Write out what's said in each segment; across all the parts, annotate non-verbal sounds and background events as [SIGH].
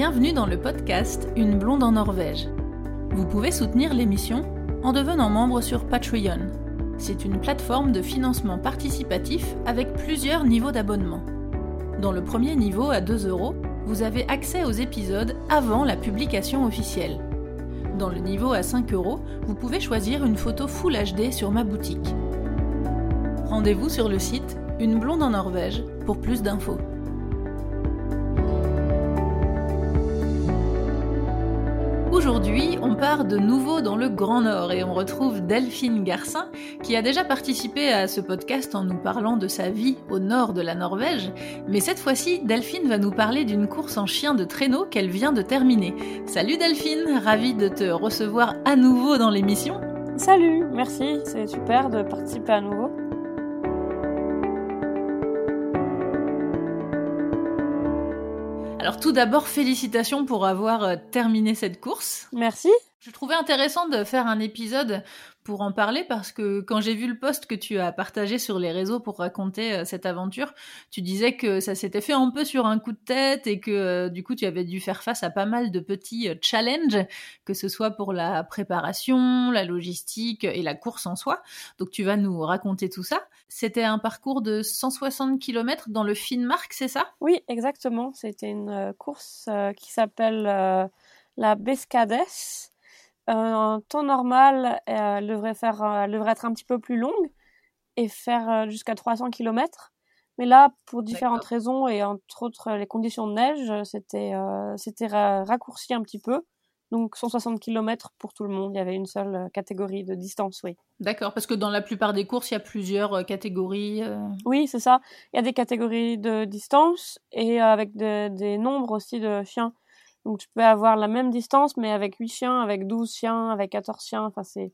Bienvenue dans le podcast Une blonde en Norvège. Vous pouvez soutenir l'émission en devenant membre sur Patreon. C'est une plateforme de financement participatif avec plusieurs niveaux d'abonnement. Dans le premier niveau à 2 euros, vous avez accès aux épisodes avant la publication officielle. Dans le niveau à 5 euros, vous pouvez choisir une photo Full HD sur ma boutique. Rendez-vous sur le site Une blonde en Norvège pour plus d'infos. De nouveau dans le Grand Nord et on retrouve Delphine Garcin qui a déjà participé à ce podcast en nous parlant de sa vie au nord de la Norvège. Mais cette fois-ci, Delphine va nous parler d'une course en chien de traîneau qu'elle vient de terminer. Salut Delphine, ravie de te recevoir à nouveau dans l'émission. Salut, merci, c'est super de participer à nouveau. Alors tout d'abord, félicitations pour avoir euh, terminé cette course. Merci. Je trouvais intéressant de faire un épisode pour en parler parce que quand j'ai vu le post que tu as partagé sur les réseaux pour raconter euh, cette aventure, tu disais que ça s'était fait un peu sur un coup de tête et que euh, du coup tu avais dû faire face à pas mal de petits euh, challenges, que ce soit pour la préparation, la logistique et la course en soi. Donc tu vas nous raconter tout ça. C'était un parcours de 160 km dans le Finnmark, c'est ça? Oui, exactement. C'était une course qui s'appelle la Bescades en temps normal, elle devrait, faire, elle devrait être un petit peu plus longue et faire euh, jusqu'à 300 km. Mais là, pour différentes raisons et entre autres les conditions de neige, c'était euh, c'était raccourci un petit peu. Donc 160 km pour tout le monde. Il y avait une seule euh, catégorie de distance, oui. D'accord, parce que dans la plupart des courses, il y a plusieurs catégories. Oui, c'est ça. Il y a des catégories de distance et avec des nombres aussi de chiens. Donc tu peux avoir la même distance, mais avec 8 chiens, avec 12 chiens, avec 14 chiens. Enfin, c'est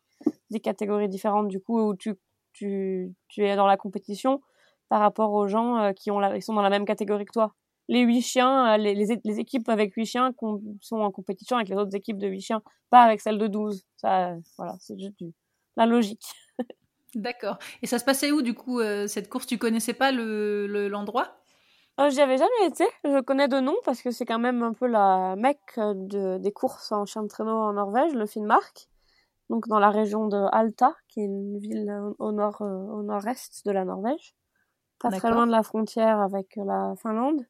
des catégories différentes du coup où tu, tu, tu es dans la compétition par rapport aux gens euh, qui ont la, ils sont dans la même catégorie que toi. Les 8 chiens, euh, les, les, équipes avec 8 chiens sont en compétition avec les autres équipes de 8 chiens, pas avec celles de 12. Ça, voilà, c'est juste la logique. [LAUGHS] D'accord. Et ça se passait où du coup euh, cette course? Tu connaissais pas le l'endroit? Euh, J'y avais jamais été. Je connais de nom parce que c'est quand même un peu la mecque de, des courses en chien de traîneau en Norvège, le Finnmark. Donc dans la région de Alta, qui est une ville au nord, euh, au nord-est de la Norvège, pas très loin de la frontière avec la Finlande.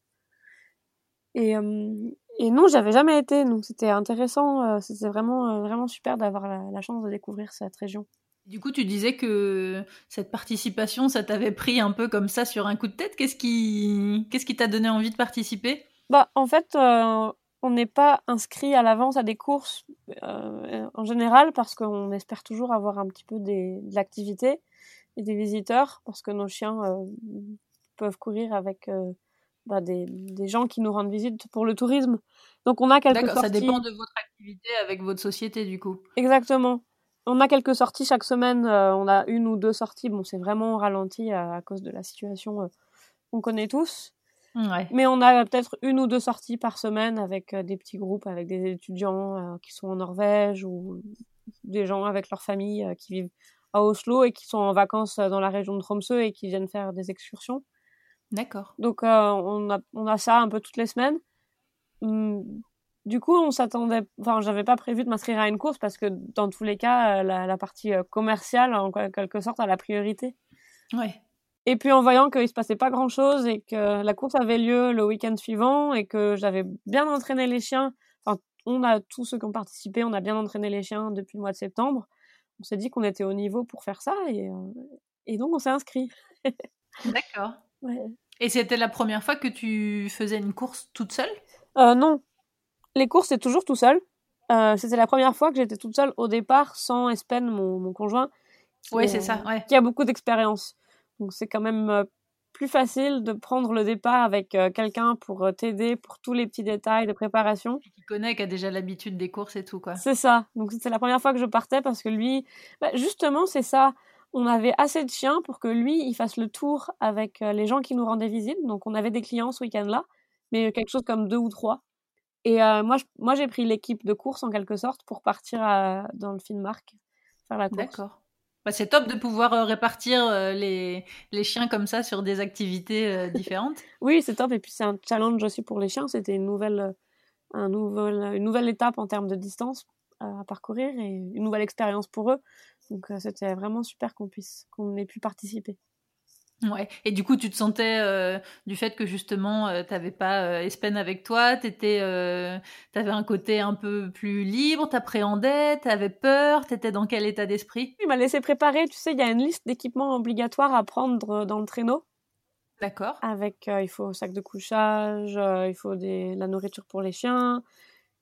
Et, euh, et non, j'avais jamais été, donc c'était intéressant. Euh, c'était vraiment, vraiment super d'avoir la, la chance de découvrir cette région. Du coup, tu disais que cette participation, ça t'avait pris un peu comme ça sur un coup de tête. Qu'est-ce qui, qu'est-ce qui t'a donné envie de participer? Bah, en fait, euh, on n'est pas inscrit à l'avance à des courses euh, en général parce qu'on espère toujours avoir un petit peu des, de l'activité et des visiteurs parce que nos chiens euh, peuvent courir avec bah, des, des, gens qui nous rendent visite pour le tourisme. Donc, on a quelques D'accord, ça dépend de votre activité avec votre société, du coup. Exactement on a quelques sorties chaque semaine. Euh, on a une ou deux sorties. Bon, c'est vraiment ralenti à, cause de la situation euh, qu'on connaît tous. Mais on a peut-être une ou deux sorties par semaine avec euh, des petits groupes, avec des étudiants qui sont en Norvège ou des gens avec leur famille qui vivent à Oslo et qui sont en vacances dans la région de Tromsø et qui viennent faire des excursions. D'accord. Donc on, a, on a ça un peu toutes les semaines. Hum, du coup, on s'attendait, enfin, j'avais pas prévu de m'inscrire à une course parce que dans tous les cas, euh, la, partie euh, commerciale, en quelque sorte, a la priorité. Ouais. Et puis en voyant qu'il se passait pas grand chose et que la course avait lieu le week-end suivant et que j'avais bien entraîné les chiens, enfin, on a tous ceux qui ont participé, on a bien entraîné les chiens depuis le mois de septembre. On s'est dit qu'on était au niveau pour faire ça et, euh, et donc on s'est inscrit. [LAUGHS] D'accord. Et c'était la première fois que tu faisais une course toute seule? Euh, Non, les courses, c'est toujours tout seul. Euh, c'était la première fois que j'étais toute seule au départ sans Espen, mon, mon conjoint. Oui, c'est ça, ouais. Qui a beaucoup d'expérience. Donc c'est quand même euh, plus facile de prendre le départ avec euh, quelqu'un pour t'aider pour tous les petits détails de préparation. Qui connaît, qui a déjà l'habitude des courses et tout, quoi. C'est ça. Donc c'était la première fois que je partais parce que lui, bah, justement, c'est ça. On avait assez de chiens pour que lui, il fasse le tour avec les gens qui nous rendaient visite. Donc on avait des clients ce week-end-là, mais quelque chose comme deux ou trois. Et euh, moi, moi, j'ai pris l'équipe de course en quelque sorte pour partir dans le Finnmark faire la course. D'accord. Bah, c'est top de pouvoir euh, répartir euh, les, les, chiens comme ça sur des activités [LAUGHS] différentes. oui, c'est top. Et puis c'est un challenge aussi pour les chiens. C'était une nouvelle, un nouvel, une nouvelle étape en termes de distance à parcourir et une nouvelle expérience pour eux. Donc c'était vraiment super qu'on puisse qu'on ait pu participer. Ouais. Et du coup, tu te sentais euh, du fait que justement, euh, t'avais pas euh, Espen avec toi, t'étais, euh, t'avais un côté un peu plus libre, t'appréhendais, t'avais peur, t'étais dans quel état d'esprit? Il m'a laissé préparer. Tu sais, il y a une liste d'équipements obligatoires à prendre dans le traîneau. D'accord. Avec, il faut sac de couchage, il faut des, la nourriture pour les chiens,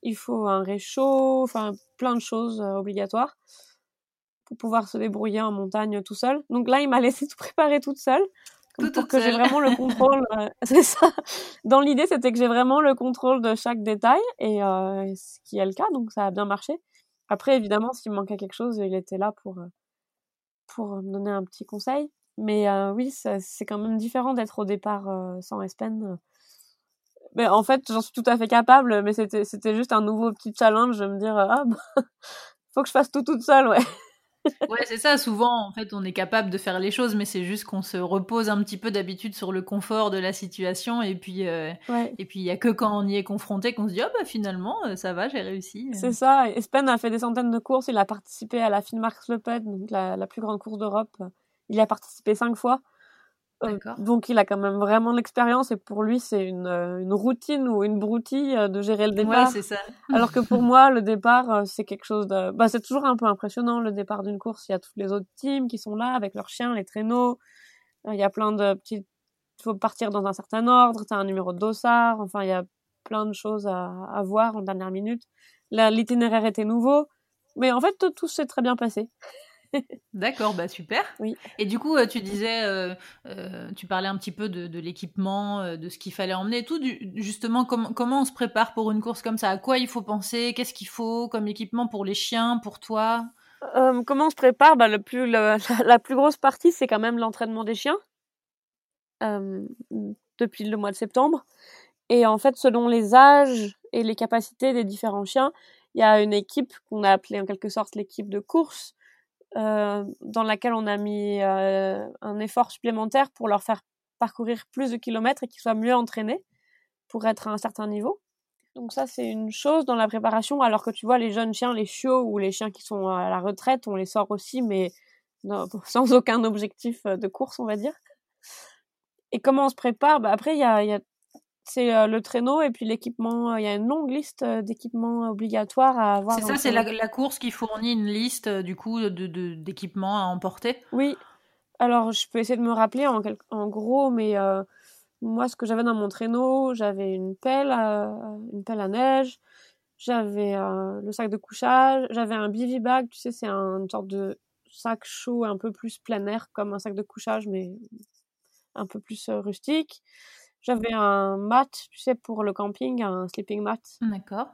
il faut un réchaud, enfin plein de choses obligatoires pour pouvoir se débrouiller en montagne tout seul. Donc là, il m'a [LAUGHS] laissé tout préparer toute seule. pour que j'ai vraiment le [LAUGHS] contrôle. Euh, [LAUGHS] c'est ça. Dans l'idée, c'était que j'ai vraiment le contrôle de chaque détail, et euh, ce qui est le cas, donc ça a bien marché. Après, évidemment, s'il me manquait quelque chose, il était là pour, euh, pour me donner un petit conseil. Mais oui, c'est quand même différent d'être au départ sans Espen. Mais en fait, j'en suis tout à fait capable, mais c'était juste un nouveau petit challenge de me dire, ah, bah, faut que je fasse tout toute seule, ouais ouais, c'est ça. Souvent, en fait, on est capable de faire les choses, mais c'est juste qu'on se repose un petit peu d'habitude sur le confort de la situation. Et puis, euh, et puis, il y a que quand on y est confronté qu'on se dit, oh, bah, finalement, euh, ça va, j'ai réussi. C'est ça. Espen a fait des centaines de courses. Il a participé à la Finmarks Le donc la, la plus grande course d'Europe. Il y a participé cinq fois. Euh, donc il a quand même vraiment l'expérience et pour lui c'est une, euh, une, routine ou une broutille euh, de gérer le départ. Ouais, c'est ça. Alors que pour [LAUGHS] moi le départ c'est quelque chose de bah c'est toujours un peu impressionnant le départ d'une course, il y a tous les autres teams qui sont là avec leurs chiens, les traîneaux. Il y a plein de petits il faut partir dans un certain ordre, tu as un numéro de dossard, enfin il y a plein de choses à, à voir en dernière minute. L'itinéraire était nouveau, mais en fait tout s'est très bien passé. D'accord, bah super. Oui. Et du coup, euh, tu disais, euh, euh, tu parlais un petit peu de, l'équipement, de ce qu'il fallait emmener et tout. justement, comment on se prépare pour une course comme ça? À quoi il faut penser? Qu'est-ce qu'il faut comme équipement pour les chiens, pour toi? Comment on se prépare? Bah, le plus, la, plus grosse partie, c'est quand même l'entraînement des chiens depuis le mois de septembre. Et en fait, selon les âges et les capacités des différents chiens, il y a une équipe qu'on a appelée en quelque sorte l'équipe de course dans laquelle on a mis euh, un effort supplémentaire pour leur faire parcourir plus de kilomètres et qu'ils soient mieux entraînés pour être à un certain niveau. Donc ça, c'est une chose dans la préparation, alors que tu vois, les jeunes chiens, les chiots ou les chiens qui sont à la retraite, on les sort aussi, mais [LAUGHS] sans aucun objectif de course, on va dire. Et comment on se prépare? Bah Après, il y a c'est euh, le traîneau et puis l'équipement. Euh, il y a une longue liste euh, d'équipements obligatoires à avoir. C'est ça, c'est la, course qui fournit une liste du coup de, d'équipements à emporter? Oui. Alors, je peux essayer de me rappeler en, en gros, mais moi, ce que j'avais dans mon traîneau, j'avais une pelle, une pelle à neige, j'avais le sac de couchage, j'avais un bivy bag, tu sais, c'est un, une sorte de sac chaud un peu plus plein air, comme un sac de couchage, mais un peu plus rustique. J'avais un mat, tu sais, pour le camping, un sleeping mat. D'accord.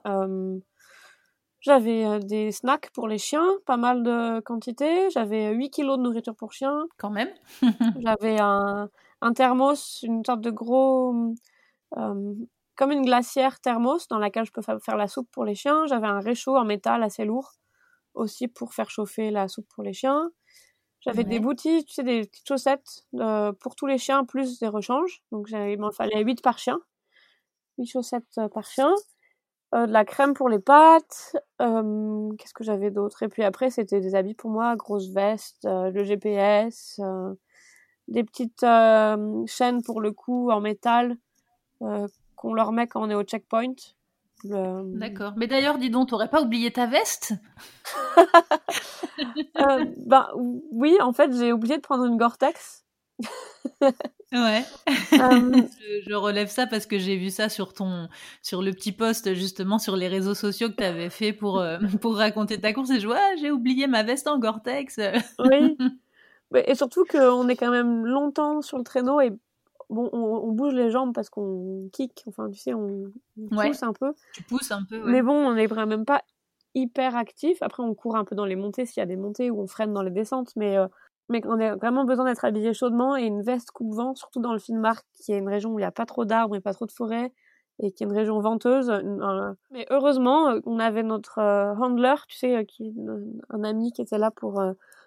j'avais des snacks pour les chiens, pas mal de quantité. J'avais 8 kilos de nourriture pour chiens. Quand même. [LAUGHS] [LAUGHS] j'avais un, un, thermos, une sorte de gros. comme une glacière thermos dans laquelle je peux faire la soupe pour les chiens. J'avais un réchaud en métal assez lourd aussi pour faire chauffer la soupe pour les chiens. J'avais des boutiques, tu sais, des petites chaussettes euh, pour tous les chiens, plus des rechanges. Donc il m'en fallait 8 par chien. 8 chaussettes euh, par chien. Euh, de la crème pour les pattes. Qu'est-ce que j'avais d'autre? Et puis après, c'était des habits pour moi, grosse veste, le GPS, des petites chaînes pour le cou en métal qu'on leur met quand on est au checkpoint. D'accord. Mais d'ailleurs, dis donc, t'aurais pas oublié ta veste? [LAUGHS] Euh, Ben oui, en fait, j'ai oublié de prendre une Gore-Tex. ouais. [LAUGHS] Euh, je, relève ça parce que j'ai vu ça sur ton, sur le petit post justement sur les réseaux sociaux que tu avais fait pour euh, [LAUGHS] pour raconter ta course et je vois, ah, j'ai oublié ma veste en Gore-Tex. oui. Et surtout qu'on est quand même longtemps sur le traîneau et bon, on, bouge les jambes parce qu'on kick, enfin, tu sais, on, pousse un peu. Tu pousses un peu, Mais bon, on n'est vraiment même pas hyper actif. Après, on court un peu dans les montées s'il y a des montées ou on freine dans les descentes, mais, euh, mais on a vraiment besoin d'être habillé chaudement et une veste coupe-vent, surtout dans le Finnmark, qui est une région où il n'y a pas trop d'arbres et pas trop de forêts et qui est une région venteuse. Mais heureusement, euh, on avait notre euh, handler, tu sais, qui, un ami qui était là pour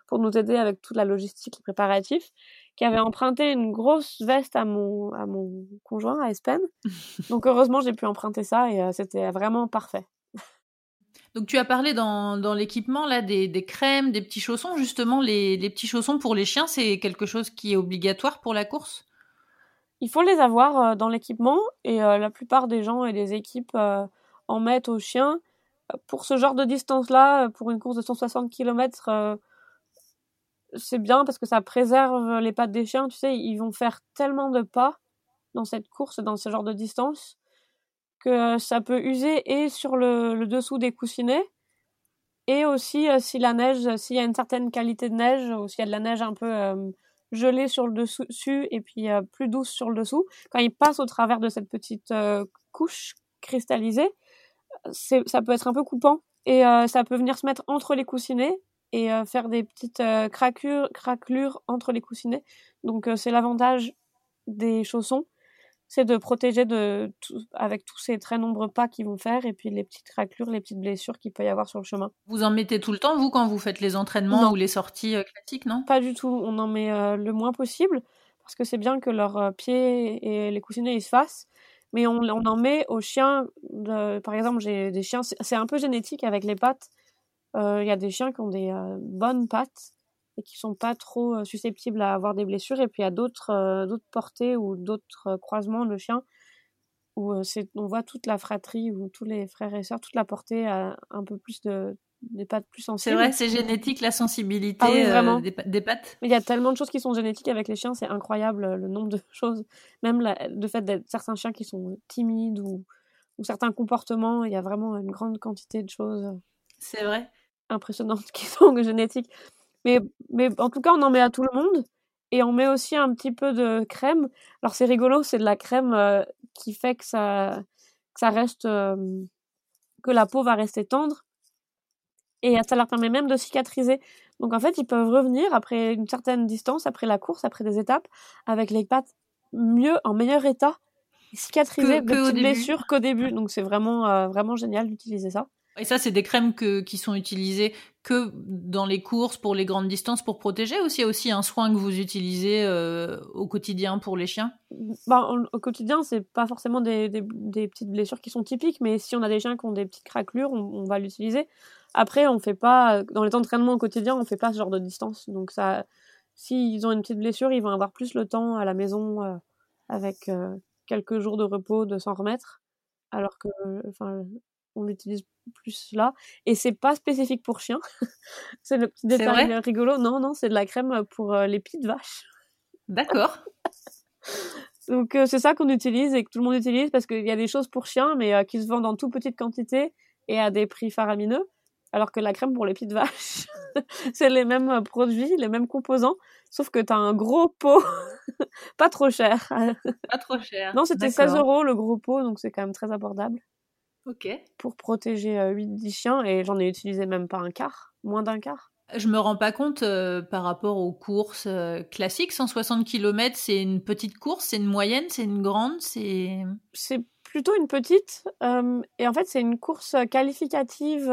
pour nous aider avec toute la logistique, les préparatifs, qui avait emprunté une grosse veste à mon, à mon conjoint, à Espen. [LAUGHS] Donc heureusement, j'ai pu emprunter ça et c'était vraiment parfait. Donc tu as parlé dans, dans l'équipement là des, des, crèmes, des petits chaussons. Justement, les, les petits chaussons pour les chiens, c'est quelque chose qui est obligatoire pour la course? Il faut les avoir dans l'équipement et la plupart des gens et des équipes en mettent aux chiens pour ce genre de distance-là, pour une course de 160 km, euh, c'est bien parce que ça préserve les pattes des chiens. Tu sais, ils vont faire tellement de pas dans cette course, dans ce genre de distance, que ça peut user et sur le, dessous des coussinets, et aussi euh, si la neige, s'il y a une certaine qualité de neige, ou s'il y a de la neige un peu euh, gelée sur le dessus et puis plus douce sur le dessous, quand ils passent au travers de cette petite couche cristallisée, ça peut être un peu coupant et euh, ça peut venir se mettre entre les coussinets et euh, faire des petites euh, craquures, craquelures entre les coussinets. Donc c'est l'avantage des chaussons, c'est de protéger de avec tous ces très nombreux pas qu'ils vont faire et puis les petites craquelures, les petites blessures qu'il peut y avoir sur le chemin. Vous en mettez tout le temps vous quand vous faites les entraînements ou les sorties classiques, non? Pas du tout, on en met le moins possible parce que c'est bien que leurs pieds et les coussinets ils se fassent mais on, on en met aux chiens. De, par exemple, j'ai des chiens, c'est un peu génétique avec les pattes. Euh, il y a des chiens qui ont des euh, bonnes pattes et qui sont pas trop euh, susceptibles à avoir des blessures. Et puis il y a d'autres d'autres portées ou d'autres croisements de chiens où on voit toute la fratrie ou tous les frères et sœurs, toute la portée a un peu plus de, des pattes plus sensibles. C'est vrai, c'est génétique la sensibilité ah des, pattes. il y a tellement de choses qui sont génétiques avec les chiens, c'est incroyable le nombre de [LAUGHS] choses. Même le fait d'être certains chiens qui sont timides ou, ou certains comportements, il y a vraiment une grande quantité de choses. C'est vrai. Impressionnantes [LAUGHS] qui sont génétiques. Mais, mais en tout cas, on en met à tout le monde. Et on met aussi un petit peu de crème. Alors c'est rigolo, c'est de la crème euh, qui fait que ça, que ça reste, euh, que la peau va rester tendre et ça leur permet même de cicatriser. Donc en fait, ils peuvent revenir après une certaine distance, après la course, après des étapes, avec les pattes mieux, en meilleur état, cicatrisées de petites blessures qu'au début. Donc c'est vraiment, euh, vraiment génial d'utiliser ça. Et ça, c'est des crèmes qui sont utilisées que dans les courses pour les grandes distances pour protéger ou c'est aussi un soin que vous utilisez euh, au quotidien pour les chiens? Bah, Au quotidien, c'est pas forcément des, petites blessures qui sont typiques, mais si on a des chiens qui ont des petites craquelures, on, va l'utiliser. Après, on fait pas, dans les entraînements au quotidien, on fait pas ce genre de distance. Donc s'ils ont une petite blessure, ils vont avoir plus le temps à la maison euh, avec euh, quelques jours de repos de s'en remettre. Alors que, enfin, on l'utilise plus là. Et c'est pas spécifique pour chiens. [LAUGHS] c'est le petit détail rigolo. Non, non, c'est de la crème pour euh, les petites vaches. D'accord. [LAUGHS] Donc euh, c'est ça qu'on utilise et que tout le monde utilise parce qu'il y a des choses pour chiens mais euh, qui se vendent en toute petite quantité et à des prix faramineux. Alors que la crème pour les petites vaches, [LAUGHS] c'est les mêmes produits, les mêmes composants, sauf que t'as un gros pot, pas trop cher. pas trop cher. Non, c'était 16 euros le gros pot, donc c'est quand même très abordable. Ok. Pour protéger 8-10 euh, chiens et j'en ai utilisé même pas un quart, moins d'un quart. Je me rends pas compte euh, par rapport aux courses euh, classiques. 160 km, c'est une petite course, c'est une moyenne, c'est une grande, c'est. C'est plutôt une petite. et en fait, c'est une course qualificative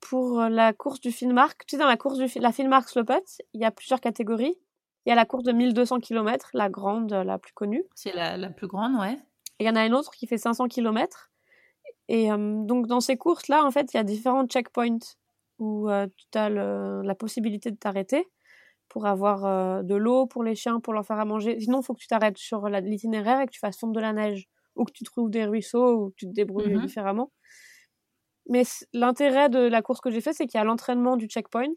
pour la course du Finmark. Tu sais, dans la course du la Finmark Slopet, il y a plusieurs catégories. Il y a la course de 1200 km, la grande, la plus connue. C'est la, la plus grande, ouais. Et il y en a une autre qui fait 500 km. Et donc dans ces courses-là, en fait, il y a différents checkpoints où tu as la possibilité de t'arrêter pour avoir de l'eau pour les chiens, pour leur faire à manger. Sinon, il faut que tu t'arrêtes sur l'itinéraire et que tu fasses fondre de la neige ou que tu trouves des ruisseaux ou que tu te débrouilles mmh différemment. Mais l'intérêt de la course que j'ai fait, c'est qu'il y a l'entraînement du checkpoint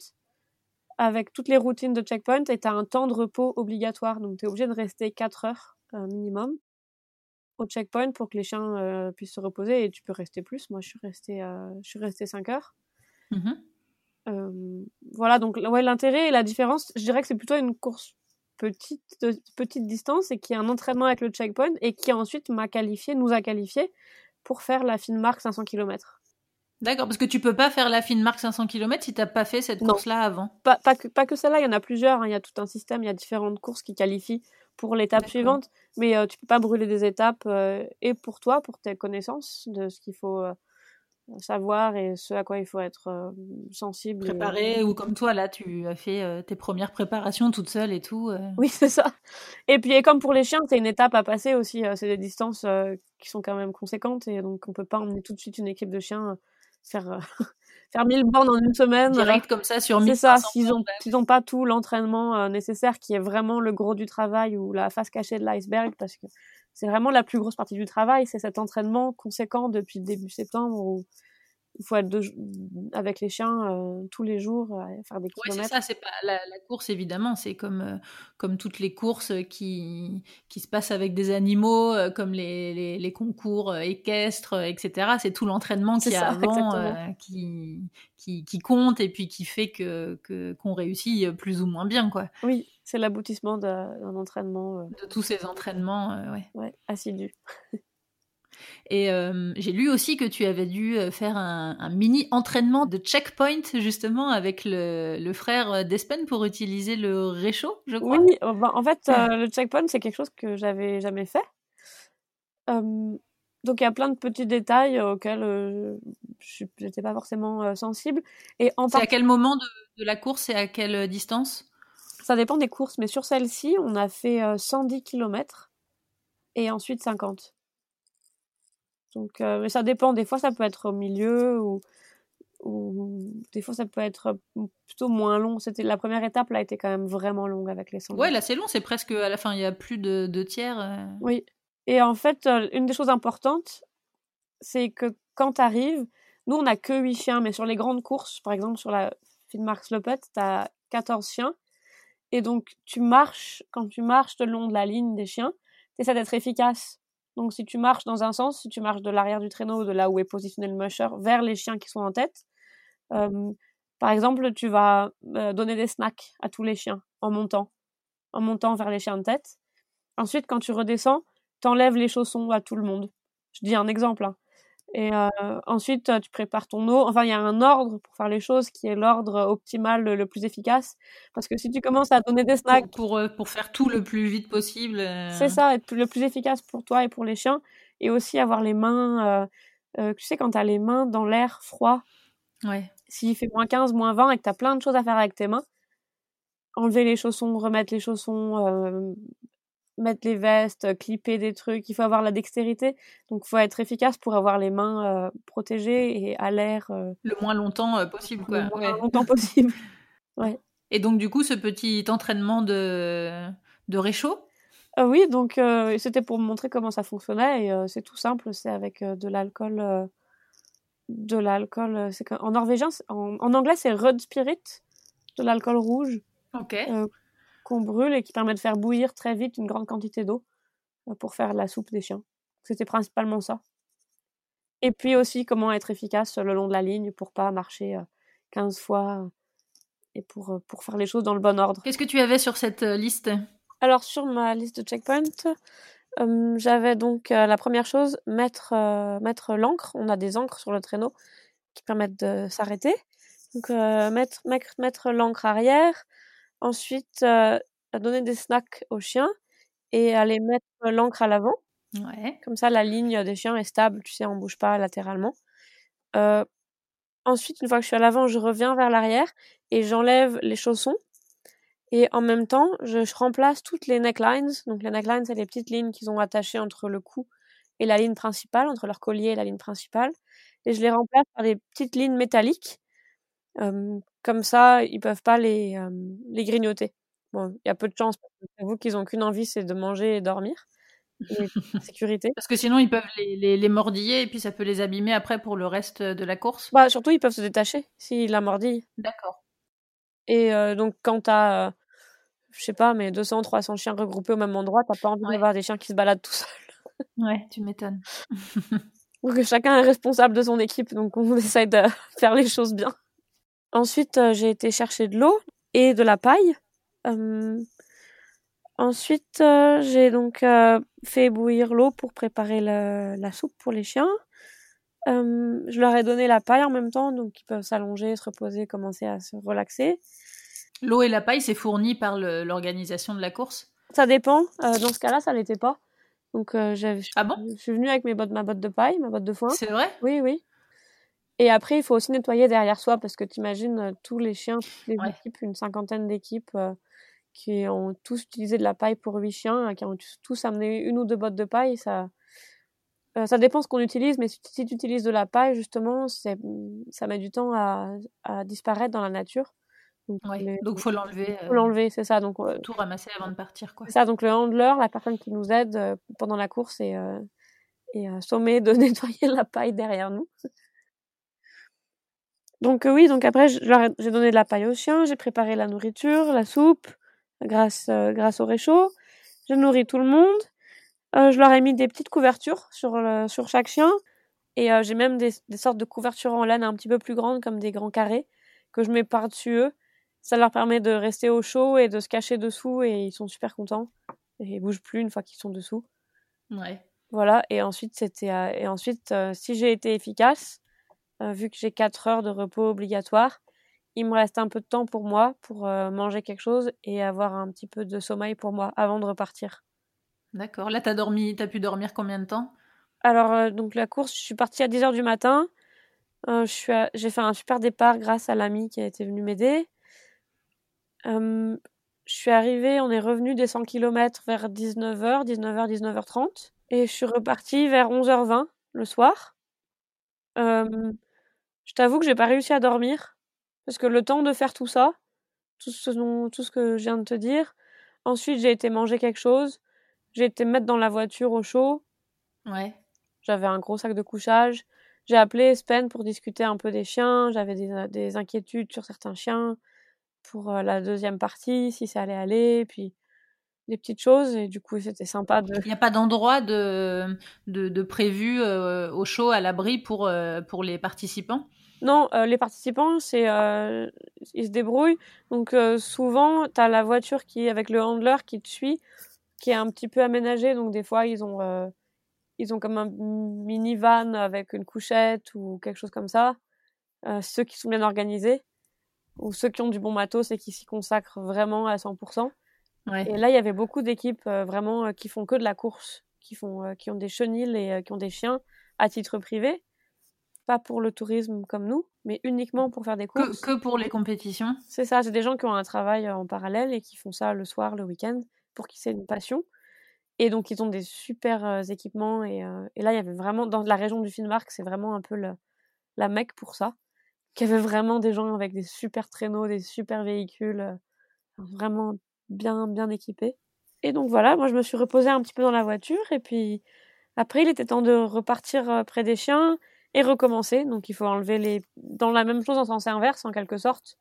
avec toutes les routines de checkpoint et tu as un temps de repos obligatoire. Donc tu es obligé de rester 4 heures minimum au checkpoint pour que les chiens euh, puissent se reposer et tu peux rester plus. Moi, je suis restée, euh, je suis restée 5 heures. Mmh voilà, donc ouais, l'intérêt et la différence, je dirais que c'est plutôt une course petite, de petite distance et qui a un entraînement avec le checkpoint et qui ensuite m'a qualifié, nous a qualifié pour faire la fine marque 500 km. D'accord, parce que tu peux pas faire la fine marque 500 km si t'as pas fait cette course-là avant. Pas, pas, que, pas que celle-là, il y en a plusieurs, hein. il y a tout un système, il y a différentes courses qui qualifient pour l'étape suivante, mais euh, tu peux pas brûler des étapes euh, et pour toi, pour tes connaissances de ce qu'il faut euh, savoir et ce à quoi il faut être euh, sensible. Préparé, ou comme toi, là, tu as fait tes premières préparations toute seule et tout. Oui, c'est ça. Et puis, et comme pour les chiens, c'est une étape à passer aussi. c'est des distances qui sont quand même conséquentes et donc on peut pas emmener tout de suite une équipe de chiens faire euh, [LAUGHS] faire 1000 bornes en une semaine. Direct comme ça sur C'est ça, 1500 s'ils ont, s'ils ont pas tout l'entraînement euh, nécessaire qui est vraiment le gros du travail ou la face cachée de l'iceberg parce que c'est vraiment la plus grosse partie du travail, c'est cet entraînement conséquent depuis début septembre où il faut être de- avec les chiens euh, tous les jours, euh, faire des Ouais, c'est kilomètres. ça, c'est pas la, la course évidemment, c'est comme euh, comme toutes les courses qui qui se passent avec des animaux, comme les, les, les concours équestres, etc. C'est tout l'entraînement C'est qu'il y a ça, avant qui, qui qui compte et puis qui fait que que qu'on réussit plus ou moins bien quoi. Oui, c'est l'aboutissement d'un entraînement De tous ces entraînements, ouais. ouais, assidu. [LAUGHS] Et euh, j'ai lu aussi que tu avais dû euh, faire un, un mini entraînement de checkpoint justement avec le, le frère d'Espen pour utiliser le réchaud, je crois. Oui, euh, ben, en fait, euh, le checkpoint, c'est quelque chose que j'avais jamais fait. Euh, donc, il y a plein de petits détails auxquels euh, je n'étais pas forcément euh, sensible. Et en C'est à quel moment de, de la course et à quelle distance? Ça dépend des courses, mais sur celle-ci, on a fait euh, 110 km et ensuite 50. Donc, euh, mais ça dépend. Des fois, ça peut être au milieu ou, ou des fois, ça peut être plutôt moins long. C'était la première étape, là, était quand même vraiment longue avec les 110. Ouais, là c'est long, c'est presque à la fin, il y a plus de deux tiers. euh. Oui. Et en fait, euh, une des choses importantes, c'est que quand tu arrives, nous, on n'a que 8 chiens, mais sur les grandes courses, par exemple sur la Finnmarksløpet, tu as 14 chiens. Et donc, tu marches, quand tu marches le long de la ligne des chiens, tu essaies d'être efficace. Donc, si tu marches dans un sens, si tu marches de l'arrière du traîneau, de là où est positionné le musher, vers les chiens qui sont en tête, euh, par exemple, tu vas euh, donner des snacks à tous les chiens en montant, en montant vers les chiens de tête. Ensuite, quand tu redescends, t'enlèves les chaussons à tout le monde. Je dis un exemple. hein. Et euh, ensuite, tu prépares ton eau. Enfin, il y a un ordre pour faire les choses qui est l'ordre optimal, le, le plus efficace. Parce que si tu commences à donner des snacks, Pour, pour, euh, pour faire tout le plus vite possible. euh. c'est ça, être le plus efficace pour toi et pour les chiens. Et aussi avoir les mains, euh, euh, tu sais, quand tu as les mains dans l'air froid, Ouais. s'il fait moins 15, moins 20 et que tu as plein de choses à faire avec tes mains, enlever les chaussons, remettre les chaussons, euh, mettre les vestes, clipper des trucs, il faut avoir la dextérité. Donc il faut être efficace pour avoir les mains euh, protégées et à l'air euh, Le moins longtemps euh, possible quoi. le moins Ouais. longtemps [LAUGHS] possible. Et donc du coup ce petit entraînement de, de réchaud? Euh, oui, donc euh, c'était pour me montrer comment ça fonctionnait et euh, c'est tout simple, c'est avec euh, de l'alcool, euh, de l'alcool. euh, c'est en norvégien, en, en anglais c'est Rud Spirit, de l'alcool rouge Ok. Qu'on brûle et qui permet de faire bouillir très vite une grande quantité d'eau euh, pour faire la soupe des chiens. C'était principalement ça. Et puis aussi comment être efficace le long de la ligne pour pas marcher euh, 15 fois euh, et pour, euh, pour faire les choses dans le bon ordre. Qu'est-ce que tu avais sur cette liste? Alors sur ma liste de checkpoints, euh, j'avais donc euh, la première chose, mettre, euh, mettre l'encre. On a des encres sur le traîneau qui permettent de s'arrêter. Donc mettre, mettre, mettre l'encre arrière. Ensuite, euh, donner des snacks aux chiens et aller mettre l'encre à l'avant. Ouais. Comme ça, la ligne des chiens est stable, tu sais, on bouge pas latéralement. Euh, ensuite, une fois que je suis à l'avant, je reviens vers l'arrière et j'enlève les chaussons. Et en même temps, je, je remplace toutes les necklines. Donc les necklines, c'est les petites lignes qu'ils ont attachées entre le cou et la ligne principale, entre leur collier et la ligne principale. Et je les remplace par des petites lignes métalliques. Comme ça, ils peuvent pas les, les grignoter. Bon, il y a peu de chance, j'avoue qu'ils ont qu'une envie, c'est de manger et dormir. Et [LAUGHS] sécurité. Parce que sinon ils peuvent les, les, les mordiller et puis ça peut les abîmer après pour le reste de la course. Bah, surtout, ils peuvent se détacher s'ils la mordillent. D'accord. Et euh, donc, quand t'as, euh, je sais pas, mais 200, 300 chiens regroupés au même endroit, t'as pas envie Ouais. d'avoir des chiens qui se baladent tout seuls. Ouais, tu m'étonnes. [LAUGHS] Donc, chacun est responsable de son équipe, donc on [LAUGHS] essaye de faire les choses bien. Ensuite, euh, j'ai été chercher de l'eau et de la paille. Euh, ensuite, euh, j'ai donc euh, fait bouillir l'eau pour préparer le- la soupe pour les chiens. Je leur ai donné la paille en même temps, donc ils peuvent s'allonger, se reposer, commencer à se relaxer. L'eau et la paille, c'est fourni par l'organisation de la course? Ça dépend. Dans ce cas-là, ça l'était pas. Donc, Ah bon? je suis venue avec mes bottes, ma botte de paille, ma botte de foin. C'est vrai? Oui, oui. Et après, il faut aussi nettoyer derrière soi parce que tu imagines tous les chiens, toutes les Ouais. équipes, une cinquantaine d'équipes euh, qui ont tous utilisé de la paille pour huit chiens, qui ont tous amené une ou deux bottes de paille. Ça, euh, ça dépend ce qu'on utilise, mais si, si tu utilises de la paille, justement, ça met du temps à, à disparaître dans la nature. Donc, Ouais. les- Donc faut l'enlever. faut euh, l'enlever, c'est ça. Donc, euh, tout ramasser avant de partir, quoi. c'est ça. Donc, le handler, la personne qui nous aide euh, pendant la course, est, euh, est euh, sommé de [LAUGHS] nettoyer la paille derrière nous. Donc euh, oui, donc après j'ai donné de la paille aux chiens, j'ai préparé la nourriture, la soupe, grâce euh, grâce au réchaud. J'ai nourri tout le monde. Euh, je leur ai mis des petites couvertures sur le, sur chaque chien et j'ai même des, des sortes de couvertures en laine un petit peu plus grandes comme des grands carrés que je mets par-dessus eux. Ça leur permet de rester au chaud et de se cacher dessous et ils sont super contents et ils bougent plus une fois qu'ils sont dessous. Ouais. Voilà, et ensuite, c'était, et ensuite si j'ai été efficace, euh, vu que j'ai 4 heures de repos obligatoire, il me reste un peu de temps pour moi, pour euh, manger quelque chose et avoir un petit peu de sommeil pour moi avant de repartir. D'accord. Là, t'as dormi, t'as pu dormir combien de temps? Alors, euh, donc la course, je suis partie à 10 heures du matin. À- j'ai fait un super départ grâce à l'ami qui a été venu m'aider. Euh, je suis arrivée, on est revenu des 100 km vers 19h, 19h, 19h30. Et je suis repartie vers 11h20 le soir. Euh, je t'avoue que j'ai pas réussi à dormir. Parce que le temps de faire tout ça, tout ce, dont- tout ce que je viens de te dire, ensuite j'ai été manger quelque chose, j'ai été mettre dans la voiture au chaud, Ouais. j'avais un gros sac de couchage. J'ai appelé Spen pour discuter un peu des chiens. J'avais des, des inquiétudes sur certains chiens pour euh, la deuxième partie, si ça allait aller, puis des petites choses. Et du coup, c'était sympa de. Il n'y a pas d'endroit de, de, de prévu euh, au chaud, à l'abri pour, euh, pour les participants? Non, euh, les participants, c'est ils se débrouillent. Donc souvent, tu as la voiture qui avec le handler qui te suit, qui est un petit peu aménagée. Donc des fois, ils ont ils ont comme un minivan avec une couchette ou quelque chose comme ça. Ceux qui sont bien organisés ou ceux qui ont du bon matos et qui s'y consacrent vraiment à 100%. Ouais. Et là, il y avait beaucoup d'équipes euh, vraiment euh, qui font que de la course, qui font euh, qui ont des chenilles et qui ont des chiens à titre privé, pas pour le tourisme comme nous, mais uniquement pour faire des courses. que pour les compétitions C'est ça, c'est des gens qui ont un travail en parallèle et qui font ça le soir, le week-end, pour qui c'est une passion. Et donc, ils ont des super équipements. Et, et là, il y avait vraiment, dans la région du Finnmark, c'est vraiment un peu le, la mecque pour ça. Qu'il y avait vraiment des gens avec des super traîneaux, des super véhicules, vraiment bien, bien équipés. Et donc, voilà, moi, je me suis reposée un petit peu dans la voiture. Et puis, après, il était temps de repartir euh, près des chiens et recommencer. Donc, il faut enlever les. dans la même chose en sens inverse, en quelque sorte.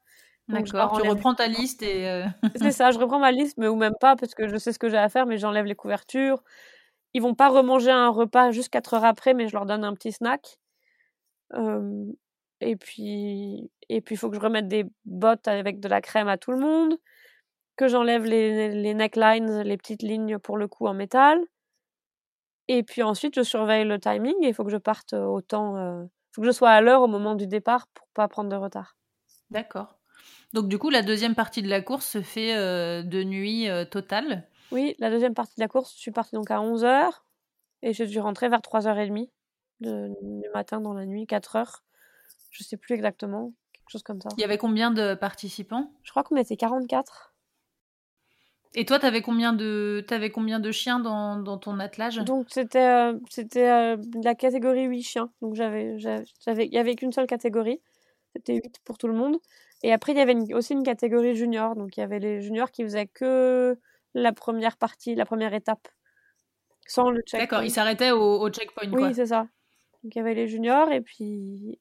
D'accord. Tu reprends ta liste et. euh, [LAUGHS] c'est ça, je reprends ma liste, mais ou même pas, parce que je sais ce que j'ai à faire, mais j'enlève les couvertures. Ils vont pas remanger un repas juste 4 heures après, mais je leur donne un petit snack. Euh, et puis, et puis, il faut que je remette des bottes avec de la crème à tout le monde, que j'enlève les, les necklines, les petites lignes pour le cou en métal. Et puis ensuite, je surveille le timing et il faut que je parte au temps. Il faut que je sois à l'heure au moment du départ pour pas prendre de retard. D'accord. Donc, du coup, la deuxième partie de la course se fait euh, de nuit euh, totale. Oui, la deuxième partie de la course, je suis partie donc à 11h et j'ai dû rentrer vers 3h30 de, du matin dans la nuit, 4h. Je sais plus exactement, quelque chose comme ça. Il y avait combien de participants? Je crois qu'on était 44. Et toi, t'avais combien de, t'avais combien de chiens dans, dans ton attelage? Donc c'était euh, c'était euh, la catégorie 8 chiens. Donc j'avais j'avais il y avait qu'une seule catégorie. C'était 8 pour tout le monde. Et après il y avait une- aussi une catégorie junior. Donc il y avait les juniors qui faisaient que la première partie, la première étape sans le checkpoint. D'accord, ils s'arrêtaient au, au checkpoint, quoi. Oui, c'est ça. Donc il y avait les juniors et puis